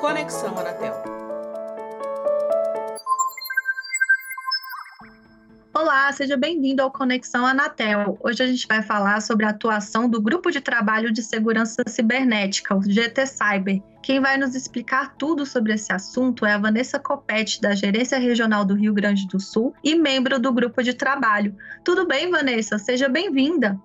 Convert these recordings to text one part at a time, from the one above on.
Conexão Anatel. Olá, seja bem-vindo ao Conexão Anatel. Hoje a gente vai falar sobre a atuação do Grupo de Trabalho de Segurança Cibernética, o GT Cyber. Quem vai nos explicar tudo sobre esse assunto é a Vanessa Copete, da Gerência Regional do Rio Grande do Sul e membro do grupo de trabalho. Tudo bem, Vanessa? Seja bem-vinda.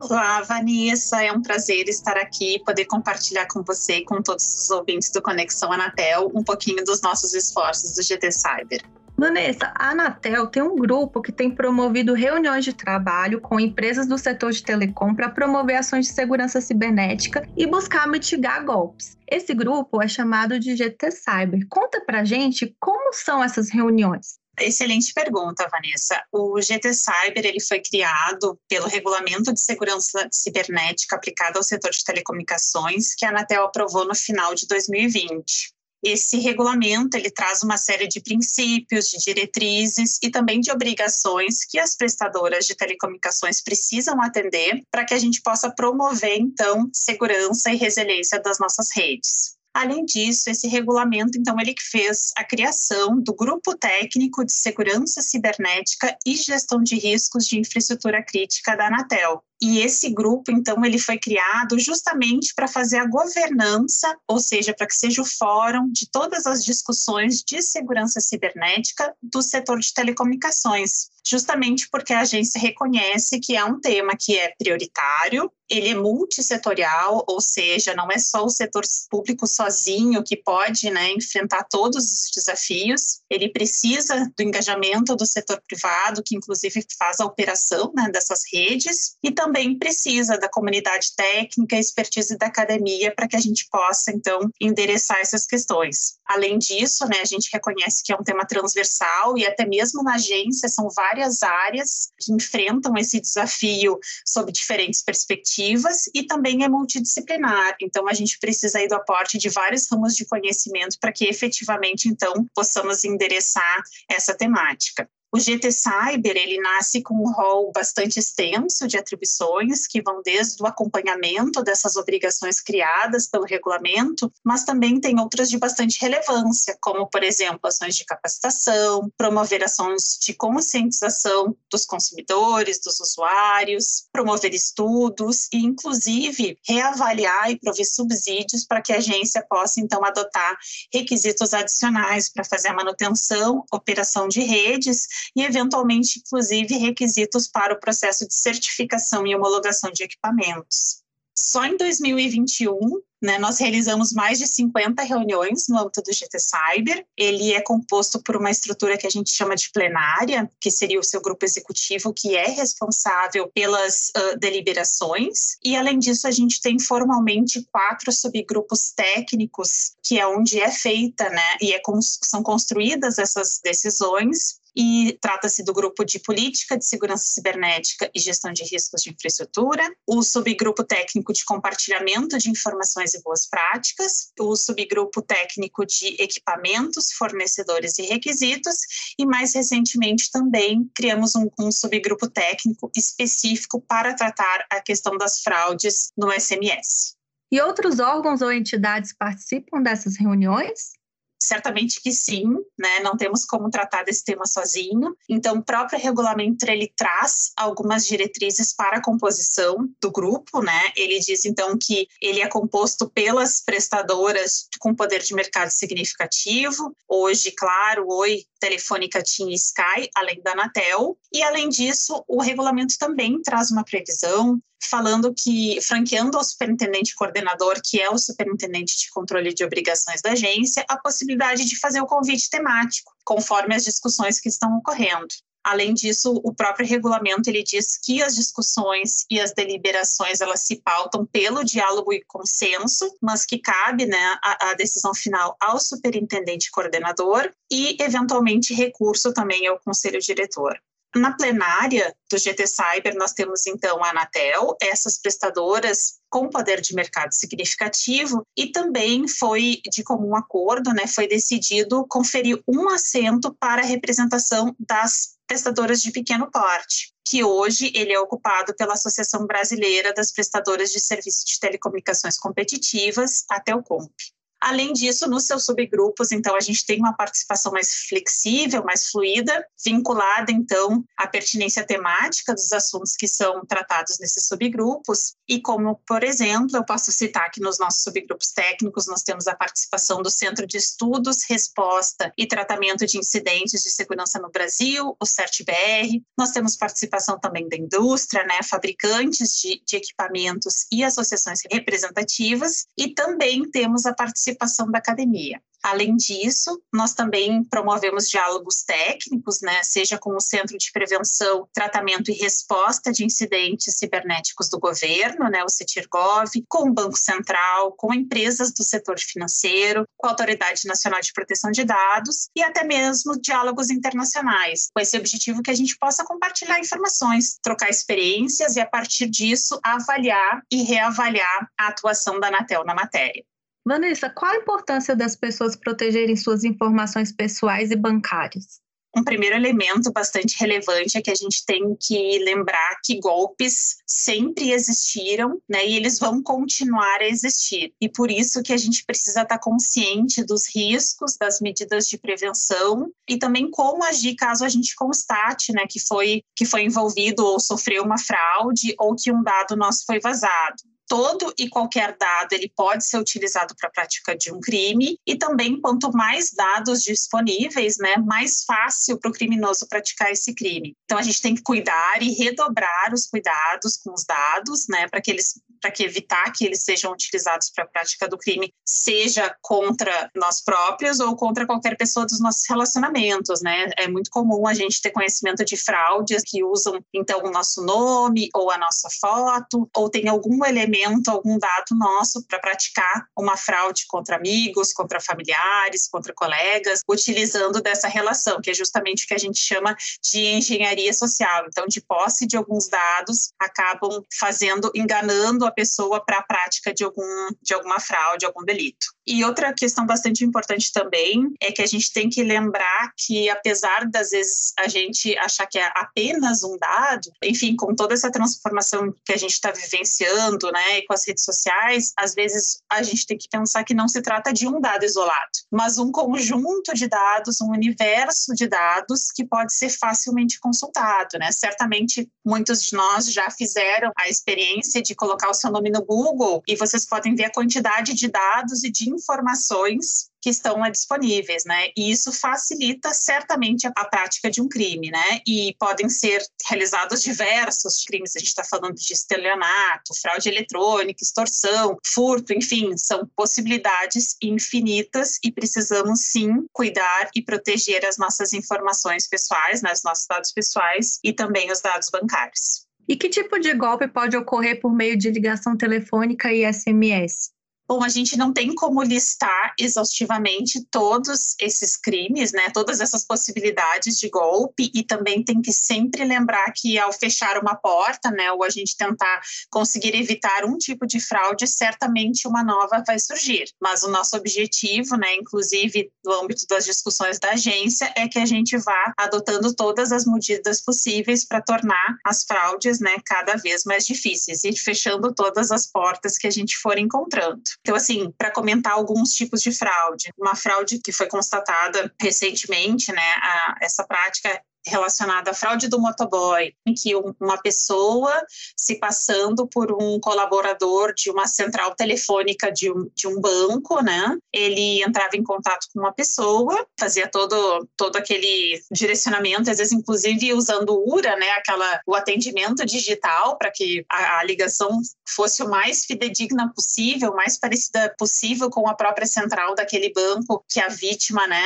Olá, Vanessa. É um prazer estar aqui e poder compartilhar com você e com todos os ouvintes do Conexão Anatel um pouquinho dos nossos esforços do GT Cyber. Vanessa, a Anatel tem um grupo que tem promovido reuniões de trabalho com empresas do setor de telecom para promover ações de segurança cibernética e buscar mitigar golpes. Esse grupo é chamado de GT Cyber. Conta pra gente como são essas reuniões. Excelente pergunta, Vanessa. O GT Cyber ele foi criado pelo Regulamento de Segurança Cibernética aplicado ao setor de telecomunicações, que a Anatel aprovou no final de 2020. Esse regulamento ele traz uma série de princípios, de diretrizes e também de obrigações que as prestadoras de telecomunicações precisam atender para que a gente possa promover então segurança e resiliência das nossas redes. Além disso, esse regulamento, então, ele fez a criação do Grupo Técnico de Segurança Cibernética e Gestão de Riscos de Infraestrutura Crítica da Anatel. E esse grupo, então, ele foi criado justamente para fazer a governança, ou seja, para que seja o fórum de todas as discussões de segurança cibernética do setor de telecomunicações. Justamente porque a agência reconhece que é um tema que é prioritário, ele é multissetorial, ou seja, não é só o setor público sozinho que pode né, enfrentar todos os desafios, ele precisa do engajamento do setor privado, que inclusive faz a operação né, dessas redes, e também precisa da comunidade técnica, expertise da academia, para que a gente possa, então, endereçar essas questões. Além disso, né, a gente reconhece que é um tema transversal e até mesmo na agência são várias várias áreas que enfrentam esse desafio sob diferentes perspectivas e também é multidisciplinar. Então, a gente precisa aí do aporte de vários ramos de conhecimento para que efetivamente, então, possamos endereçar essa temática. O GT Cyber, ele nasce com um rol bastante extenso de atribuições, que vão desde o acompanhamento dessas obrigações criadas pelo regulamento, mas também tem outras de bastante relevância, como, por exemplo, ações de capacitação, promover ações de conscientização dos consumidores, dos usuários, promover estudos e, inclusive, reavaliar e prover subsídios para que a agência possa, então, adotar requisitos adicionais para fazer a manutenção, operação de redes e, eventualmente, inclusive, requisitos para o processo de certificação e homologação de equipamentos. Só em 2021, né, nós realizamos mais de 50 reuniões no âmbito do GT Cyber. Ele é composto por uma estrutura que a gente chama de plenária, que seria o seu grupo executivo, que é responsável pelas uh, deliberações. E, além disso, a gente tem formalmente quatro subgrupos técnicos, que é onde é feita né, e é, são construídas essas decisões e trata-se do grupo de política de segurança cibernética e gestão de riscos de infraestrutura, o subgrupo técnico de compartilhamento de informações e boas práticas, o subgrupo técnico de equipamentos, fornecedores e requisitos, e mais recentemente também criamos um, um subgrupo técnico específico para tratar a questão das fraudes no SMS. E outros órgãos ou entidades participam dessas reuniões? Certamente que sim, né? Não temos como tratar desse tema sozinho. Então, o próprio regulamento ele traz algumas diretrizes para a composição do grupo, né? Ele diz então que ele é composto pelas prestadoras com poder de mercado significativo. Hoje, claro, Oi, Telefônica, TIM e Sky, além da Anatel. E além disso, o regulamento também traz uma previsão falando que, franqueando ao superintendente coordenador, que é o superintendente de controle de obrigações da agência, a possibilidade de fazer o convite temático, conforme as discussões que estão ocorrendo. Além disso, o próprio regulamento ele diz que as discussões e as deliberações elas se pautam pelo diálogo e consenso, mas que cabe né, a, a decisão final ao superintendente coordenador e, eventualmente, recurso também ao conselho diretor. Na plenária do GT Cyber, nós temos então a Anatel, essas prestadoras com poder de mercado significativo, e também foi de comum acordo, né, foi decidido conferir um assento para a representação das prestadoras de pequeno porte, que hoje ele é ocupado pela Associação Brasileira das Prestadoras de Serviços de Telecomunicações Competitivas, a Telcomp. Além disso, nos seus subgrupos, então, a gente tem uma participação mais flexível, mais fluida, vinculada, então, à pertinência temática dos assuntos que são tratados nesses subgrupos. E como, por exemplo, eu posso citar que nos nossos subgrupos técnicos nós temos a participação do Centro de Estudos, Resposta e Tratamento de Incidentes de Segurança no Brasil, o CERT-BR. Nós temos participação também da indústria, né, fabricantes de, de equipamentos e associações representativas. E também temos a participação da academia. Além disso, nós também promovemos diálogos técnicos, né, seja com o Centro de Prevenção, Tratamento e Resposta de Incidentes Cibernéticos do Governo, né, o CETIRGOV, com o Banco Central, com empresas do setor financeiro, com a Autoridade Nacional de Proteção de Dados e até mesmo diálogos internacionais, com esse objetivo que a gente possa compartilhar informações, trocar experiências e, a partir disso, avaliar e reavaliar a atuação da Anatel na matéria. Vanessa, qual a importância das pessoas protegerem suas informações pessoais e bancárias? Um primeiro elemento bastante relevante é que a gente tem que lembrar que golpes sempre existiram, né, e eles vão continuar a existir. E por isso que a gente precisa estar consciente dos riscos, das medidas de prevenção e também como agir caso a gente constate, né, que foi que foi envolvido ou sofreu uma fraude ou que um dado nosso foi vazado todo e qualquer dado ele pode ser utilizado para a prática de um crime e também quanto mais dados disponíveis, né, mais fácil para o criminoso praticar esse crime. Então a gente tem que cuidar e redobrar os cuidados com os dados, né, para que eles para que evitar que eles sejam utilizados para a prática do crime, seja contra nós próprios ou contra qualquer pessoa dos nossos relacionamentos, né? É muito comum a gente ter conhecimento de fraudes que usam então o nosso nome ou a nossa foto ou tem algum elemento algum dado nosso para praticar uma fraude contra amigos, contra familiares, contra colegas, utilizando dessa relação, que é justamente o que a gente chama de engenharia social. Então, de posse de alguns dados, acabam fazendo, enganando pessoa para a prática de, algum, de alguma fraude, algum delito. E outra questão bastante importante também é que a gente tem que lembrar que, apesar das vezes a gente achar que é apenas um dado, enfim, com toda essa transformação que a gente está vivenciando, né, e com as redes sociais, às vezes a gente tem que pensar que não se trata de um dado isolado, mas um conjunto de dados, um universo de dados que pode ser facilmente consultado, né? Certamente muitos de nós já fizeram a experiência de colocar o seu nome no Google e vocês podem ver a quantidade de dados e de informações que estão disponíveis, né? E isso facilita certamente a, a, prática de um crime, né? E podem ser realizados diversos crimes. A gente está falando de estelionato, fraude eletrônica, extorsão, furto, enfim, são possibilidades infinitas e precisamos sim cuidar e proteger as nossas informações pessoais, né? os nossos dados pessoais e também os dados bancários. E que tipo de golpe pode ocorrer por meio de ligação telefônica e SMS? Bom, a gente não tem como listar exaustivamente todos esses crimes, né? Todas essas possibilidades de golpe e também tem que sempre lembrar que ao fechar uma porta, né, ou a gente tentar conseguir evitar um tipo de fraude, certamente uma nova vai surgir. Mas o nosso objetivo, né, inclusive no âmbito das discussões da agência, é que a gente vá adotando todas as medidas possíveis para tornar as fraudes, né, cada vez mais difíceis e fechando todas as portas que a gente for encontrando. Então, assim, para comentar alguns tipos de fraude, uma fraude que foi constatada recentemente, né, a, essa prática relacionada à fraude do motoboy, em que uma pessoa se passando por um colaborador de uma central telefônica de um, de um banco, né? Ele entrava em contato com uma pessoa, fazia todo, todo aquele direcionamento, às vezes inclusive usando o URA, né? Aquela, o atendimento digital para que a, a, ligação fosse o mais fidedigna possível, mais parecida possível com a própria central daquele banco que a vítima, né,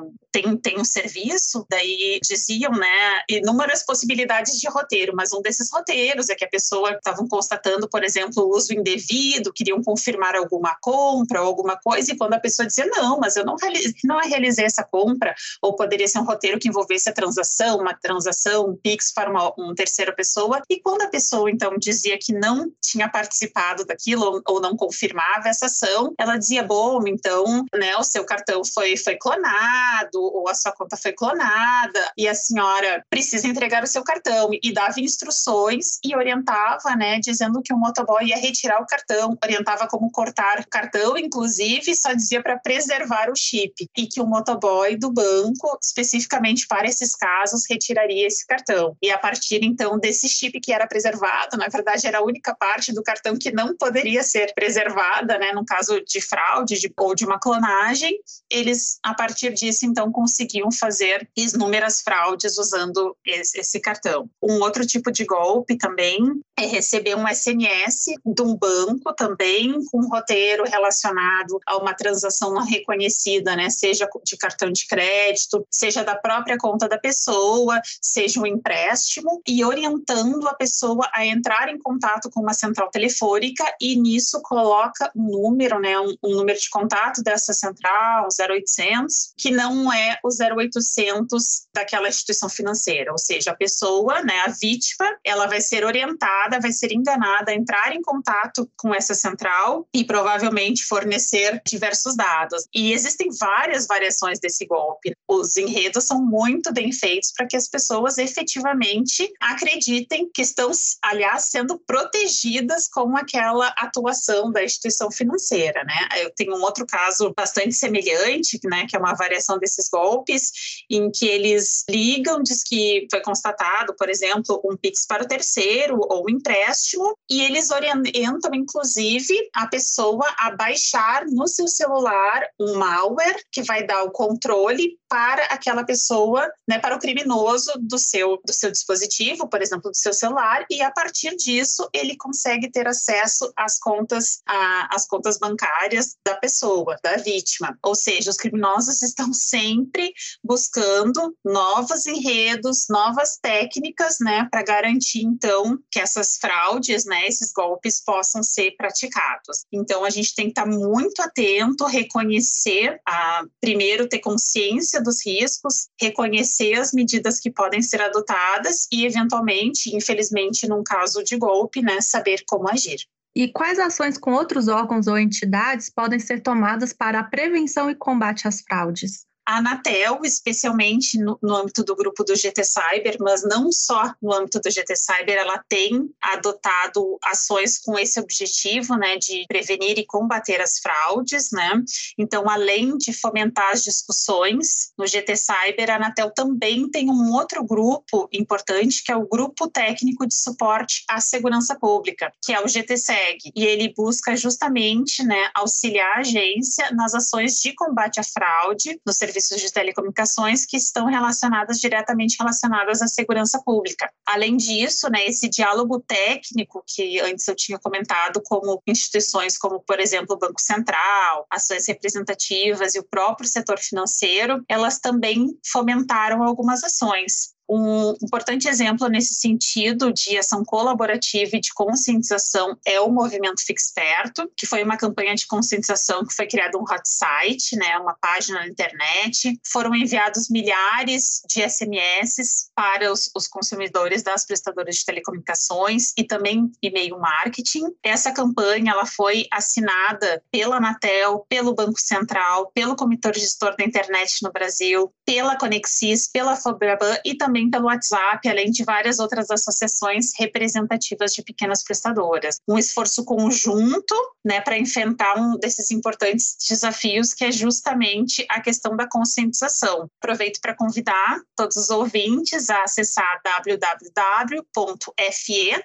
uh, tem, tem um serviço, daí dizia diziam, né, inúmeras possibilidades de roteiro, mas um desses roteiros é que a pessoa estavam constatando, por exemplo, o uso indevido, queriam confirmar alguma compra ou alguma coisa, e quando a pessoa dizia, não, mas eu não, realizei, não realizei essa compra, ou poderia ser um roteiro que envolvesse a transação, uma transação, um PIX para uma, uma terceira pessoa, e quando a pessoa, então, dizia que não tinha participado daquilo ou, ou não confirmava essa ação, ela dizia, bom, então, né, o seu cartão foi, foi clonado, ou a sua conta foi clonada, e assim senhora precisa entregar o seu cartão e dava instruções e orientava, né, dizendo que o motoboy ia retirar o cartão, orientava como cortar cartão, inclusive só dizia para preservar o chip e que o motoboy do banco, especificamente para esses casos, retiraria esse cartão. E a partir então desse chip que era preservado, na verdade era a única parte do cartão que não poderia ser preservada, né, no caso de fraude de, ou de uma clonagem, eles a partir disso então conseguiam fazer inúmeras fraudes usando esse, esse cartão. Um outro tipo de golpe também é receber um SMS de um banco também com um roteiro relacionado a uma transação não reconhecida, né? Seja de cartão de crédito, seja da própria conta da pessoa, seja um empréstimo, e orientando a pessoa a entrar em contato com uma central telefônica e nisso coloca um número, né? Um, um número de contato dessa central, 0800, que não é o 0800 daquela instituição financeira, ou seja, a pessoa, né, a vítima, ela vai ser orientada, vai ser enganada a entrar em contato com essa central e provavelmente fornecer diversos dados. E existem várias variações desse golpe. Os enredos são muito bem feitos para que as pessoas efetivamente acreditem que estão, aliás, sendo protegidas com aquela atuação da instituição financeira, né? Eu tenho um outro caso bastante semelhante, né, que é uma variação desses golpes, em que eles ligam, diz que foi constatado, por exemplo, um Pix para o terceiro ou um empréstimo, e eles orientam, inclusive, a pessoa a baixar no seu celular um malware que vai dar o controle para aquela pessoa, né, para o criminoso do seu, do seu dispositivo, por exemplo, do seu celular, e a partir disso ele consegue ter acesso às contas, a, às contas bancárias da pessoa, da vítima. Ou seja, os criminosos estão sempre buscando novos enredos, novas técnicas, né, para garantir então que essas fraudes, né, esses golpes possam ser praticados. Então a gente tem que estar muito atento, reconhecer, a, primeiro ter consciência dos riscos, reconhecer as medidas que podem ser adotadas e eventualmente, infelizmente, num caso de golpe, né, saber como agir. E quais ações com outros órgãos ou entidades podem ser tomadas para a prevenção e combate às fraudes? A Anatel, especialmente no, no, âmbito do grupo do GT Cyber, mas não só no âmbito do GT Cyber, ela tem adotado ações com esse objetivo, né, de prevenir e combater as fraudes, né? Então, além de fomentar as discussões no GT Cyber, a Anatel também tem um outro grupo importante, que é o Grupo Técnico de Suporte à Segurança Pública, que é o GTSEG, e ele busca justamente, né, auxiliar a agência nas ações de combate à fraude no serviço serviços de telecomunicações que estão relacionadas diretamente relacionadas à segurança pública. Além disso, né, esse diálogo técnico que antes eu tinha comentado, como instituições como, por exemplo, o Banco Central, ações representativas e o próprio setor financeiro, elas também fomentaram algumas ações. Um importante exemplo nesse sentido de ação colaborativa e de conscientização é o Movimento Fique que foi uma campanha de conscientização que foi criado um hot site, né, uma página na internet. Foram enviados milhares de SMS para os, os consumidores das prestadoras de telecomunicações e também e-mail marketing. Essa campanha ela foi assinada pela Anatel, pelo Banco Central, pelo Comitê Gestor da Internet no Brasil, pela Conexis, pela Fobraban e também pelo WhatsApp, além de várias outras associações representativas de pequenas prestadoras. Um esforço conjunto né, para enfrentar um desses importantes desafios, que é justamente a questão da conscientização. Aproveito para convidar todos os ouvintes a acessar www.fe,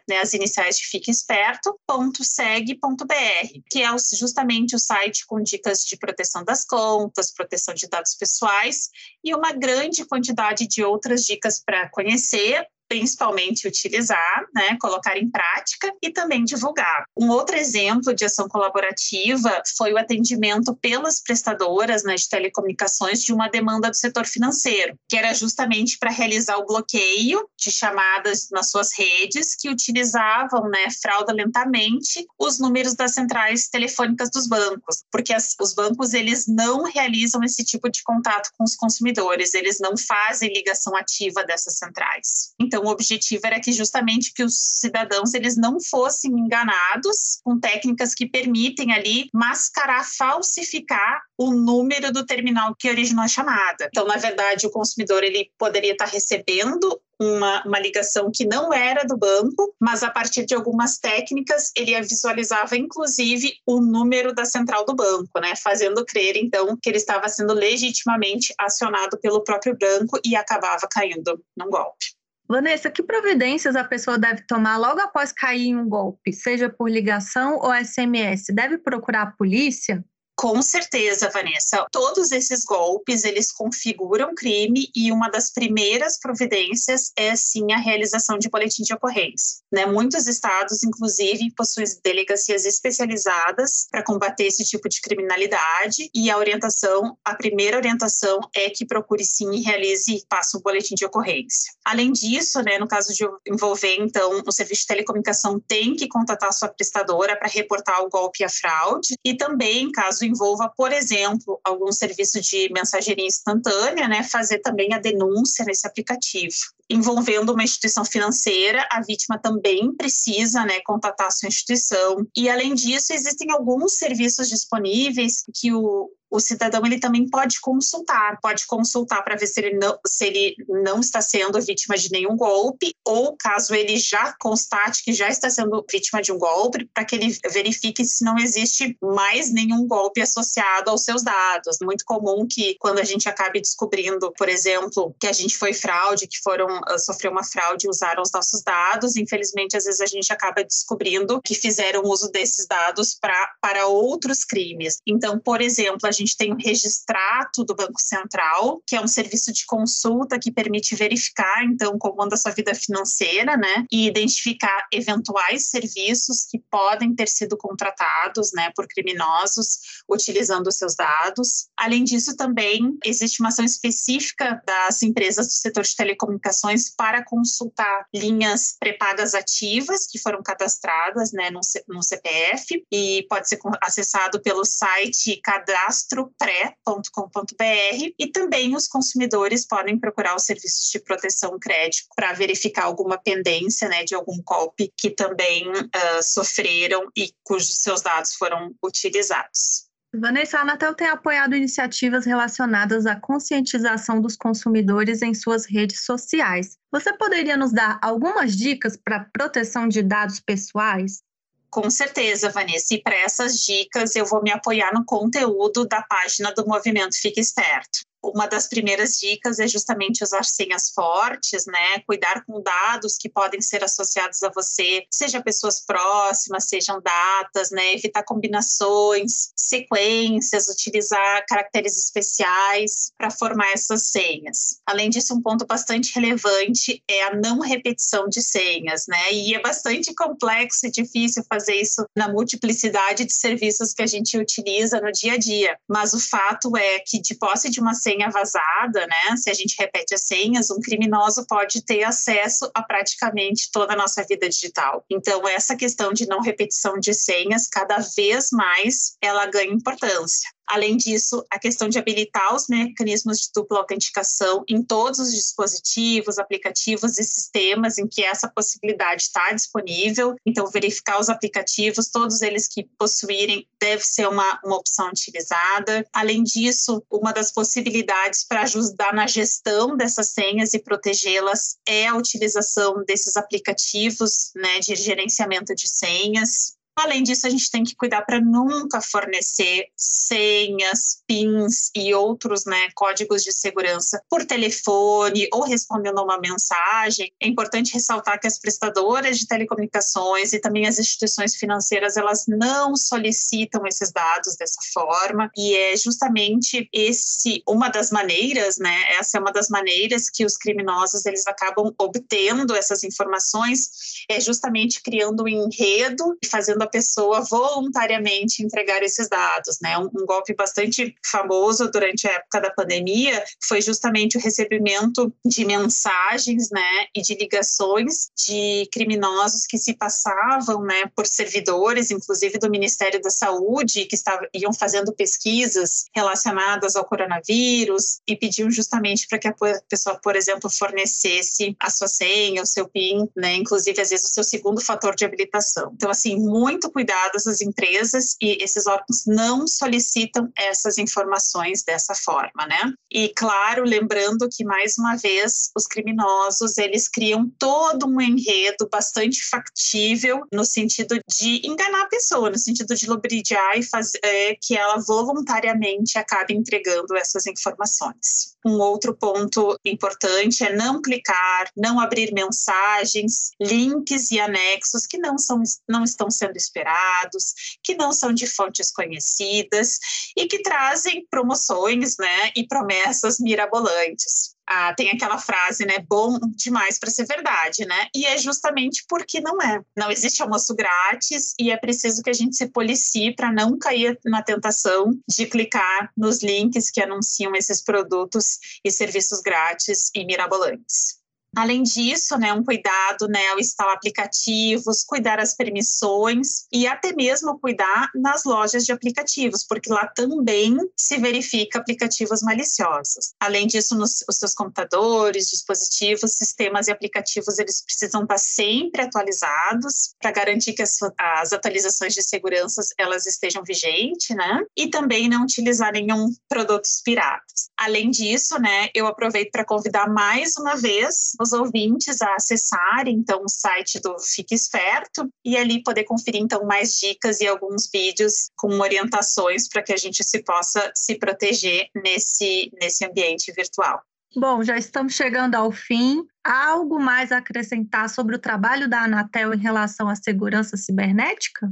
né, as iniciais de Fique Esperto, .seg.br, que é justamente o site com dicas de proteção das contas, proteção de dados pessoais e uma grande quantidade de outras dicas para conhecer principalmente utilizar, né, colocar em prática e também divulgar. Um outro exemplo de ação colaborativa foi o atendimento pelas prestadoras né, de telecomunicações de uma demanda do setor financeiro, que era justamente para realizar o bloqueio de chamadas nas suas redes que utilizavam né, fraudulentamente os números das centrais telefônicas dos bancos, porque as, os bancos eles não realizam esse tipo de contato com os consumidores, eles não fazem ligação ativa dessas centrais. Então, Então, o objetivo era que justamente que os cidadãos eles não fossem enganados com técnicas que permitem ali mascarar, falsificar o número do terminal que originou a chamada. Então, na verdade, o consumidor ele poderia estar recebendo uma, uma ligação que não era do banco, mas a partir de algumas técnicas ele visualizava inclusive o número da central do banco, né, fazendo crer então que ele estava sendo legitimamente acionado pelo próprio banco e acabava caindo num golpe. Vanessa, que providências a pessoa deve tomar logo após cair em um golpe, seja por ligação ou SMS? Deve procurar a polícia? Com certeza, Vanessa. Todos esses golpes, eles configuram crime e uma das primeiras providências é sim a realização de boletim de ocorrência. Né? Muitos estados, inclusive, possuem delegacias especializadas para combater esse tipo de criminalidade e a orientação, a primeira orientação é que procure sim e realize, passe um boletim de ocorrência. Além disso, né, no caso de envolver, então, o serviço de telecomunicação tem que contatar sua prestadora para reportar o golpe e a fraude e também, caso envolva, por exemplo, algum serviço de mensageria instantânea, né, fazer também a denúncia nesse aplicativo. Envolvendo uma instituição financeira, a vítima também precisa né, contatar a sua instituição. E, além disso, existem alguns serviços disponíveis que o, o cidadão ele também pode consultar, pode consultar para ver se ele, não, se ele não está sendo vítima de nenhum golpe, ou caso ele já constate que já está sendo vítima de um golpe, para que ele verifique se não existe mais nenhum golpe associado aos seus dados. Muito comum que quando a gente acabe descobrindo, por exemplo, que a gente foi fraude, que foram uh, sofreu uma fraude e usaram os nossos dados, infelizmente às vezes a gente acaba descobrindo que fizeram uso desses dados pra, para outros crimes. Então, por exemplo, a gente tem o registrato do Banco Central, que é um serviço de consulta que permite verificar, então, como anda a sua vida financeira, né? E identificar eventuais serviços que podem ter sido contratados, né, por criminosos utilizando os seus dados. Além disso, também existe uma ação específica das empresas do setor de telecomunicações para consultar linhas pré-pagas ativas que foram cadastradas, né, no, no CPF e pode ser acessado pelo site cadastro cadastropré.com.br e também os consumidores podem procurar os serviços de proteção crédito para verificar alguma pendência né, de algum golpe que também uh, sofreram e cujos seus dados foram utilizados. Vanessa, a Anatel tem apoiado iniciativas relacionadas à conscientização dos consumidores em suas redes sociais. Você poderia nos dar algumas dicas para proteção de dados pessoais? Com certeza, Vanessa. E para essas dicas, eu vou me apoiar no conteúdo da página do Movimento Fique Esperto uma das primeiras dicas é justamente usar senhas fortes, né? Cuidar com dados que podem ser associados a você, seja pessoas próximas, sejam datas, né? Evitar combinações, sequências, utilizar caracteres especiais para formar essas senhas. Além disso, um ponto bastante relevante é a não repetição de senhas, né? E é bastante complexo e difícil fazer isso na multiplicidade de serviços que a gente utiliza no dia a dia. Mas o fato é que de posse de uma senha senha vazada, né? Se a gente repete as senhas, um criminoso pode ter acesso a praticamente toda a nossa vida digital. Então, essa questão de não repetição de senhas, cada vez mais ela ganha importância. Além disso, a questão de habilitar os mecanismos de dupla autenticação em todos os dispositivos, aplicativos e sistemas em que essa possibilidade está disponível. Então, verificar os aplicativos, todos eles que possuírem, deve ser uma, uma opção utilizada. Além disso, uma das possibilidades para ajudar na gestão dessas senhas e protegê-las é a utilização desses aplicativos né, de gerenciamento de senhas. Além disso, a gente tem que cuidar para nunca fornecer senhas, pins e outros né, códigos de segurança por telefone ou respondendo a uma mensagem. É importante ressaltar que as prestadoras de telecomunicações e também as instituições financeiras elas não solicitam esses dados dessa forma e é justamente esse uma das maneiras, né? Essa é uma das maneiras que os criminosos eles acabam obtendo essas informações é justamente criando um enredo e fazendo pessoa voluntariamente entregar esses dados, né? Um, um golpe bastante famoso durante a época da pandemia foi justamente o recebimento de mensagens, né, e de ligações de criminosos que se passavam, né, por servidores, inclusive do Ministério da Saúde, que estavam iam fazendo pesquisas relacionadas ao coronavírus e pediam justamente para que a pessoa, por exemplo, fornecesse a sua senha, o seu PIN, né, inclusive às vezes o seu segundo fator de habilitação. Então, assim, muito cuidado essas empresas e esses órgãos não solicitam essas informações dessa forma, né? E claro, lembrando que mais uma vez os criminosos eles criam todo um enredo bastante factível no sentido de enganar a pessoa, no sentido de lubridiar e fazer é, que ela voluntariamente acabe entregando essas informações. Um outro ponto importante é não clicar, não abrir mensagens, links e anexos que não são não estão sendo esperados, que não são de fontes conhecidas e que trazem promoções, né, e promessas mirabolantes. Ah, tem aquela frase, né? Bom demais para ser verdade, né? E é justamente porque não é. Não existe almoço grátis e é preciso que a gente se policie para não cair na tentação de clicar nos links que anunciam esses produtos e serviços grátis e mirabolantes. Além disso, né, um cuidado né, ao instalar aplicativos, cuidar as permissões e até mesmo cuidar nas lojas de aplicativos, porque lá também se verifica aplicativos maliciosos. Além disso, nos os seus computadores, dispositivos, sistemas e aplicativos, eles precisam estar sempre atualizados para garantir que as, as atualizações de segurança elas estejam vigentes, né? E também não utilizar nenhum produtos piratas. Além disso, né, eu aproveito para convidar mais uma vez os ouvintes a acessarem então o site do Fique Esperto e ali poder conferir então mais dicas e alguns vídeos com orientações para que a gente se possa se proteger nesse nesse ambiente virtual. Bom, já estamos chegando ao fim. Há algo mais a acrescentar sobre o trabalho da Anatel em relação à segurança cibernética?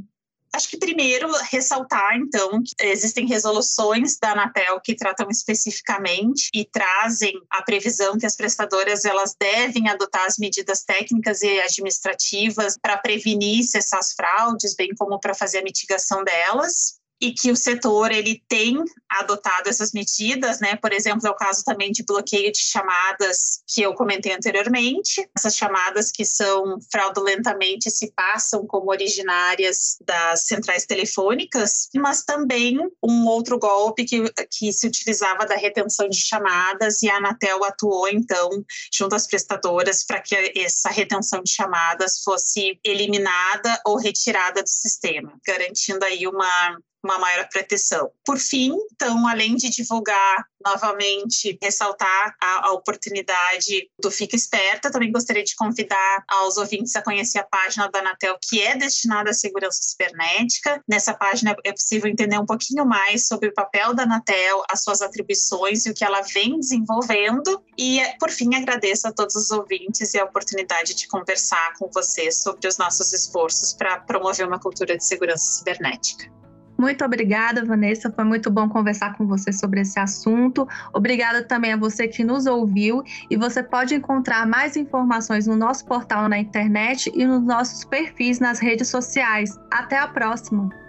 Acho que primeiro ressaltar, então, que existem resoluções da Anatel que tratam especificamente e trazem a previsão que as prestadoras elas devem adotar as medidas técnicas e administrativas para prevenir e cessar as fraudes, bem como para fazer a mitigação delas e que o setor ele tem adotado essas medidas, né? Por exemplo, é o caso também de bloqueio de chamadas que eu comentei anteriormente. Essas chamadas que são fraudulentamente se passam como originárias das centrais telefônicas, mas também um outro golpe que, que se utilizava da retenção de chamadas e a Anatel atuou então junto às prestadoras para que essa retenção de chamadas fosse eliminada ou retirada do sistema, garantindo aí uma uma maior proteção. Por fim, então, além de divulgar novamente, ressaltar a, a, oportunidade do Fica Esperta, também gostaria de convidar aos ouvintes a conhecer a página da Anatel, que é destinada à segurança cibernética. Nessa página é possível entender um pouquinho mais sobre o papel da Anatel, as suas atribuições e o que ela vem desenvolvendo. E, por fim, agradeço a todos os ouvintes e a oportunidade de conversar com vocês sobre os nossos esforços para promover uma cultura de segurança cibernética. Muito obrigada, Vanessa. Foi muito bom conversar com você sobre esse assunto. Obrigada também a você que nos ouviu. E você pode encontrar mais informações no nosso portal na internet e nos nossos perfis nas redes sociais. Até a próxima!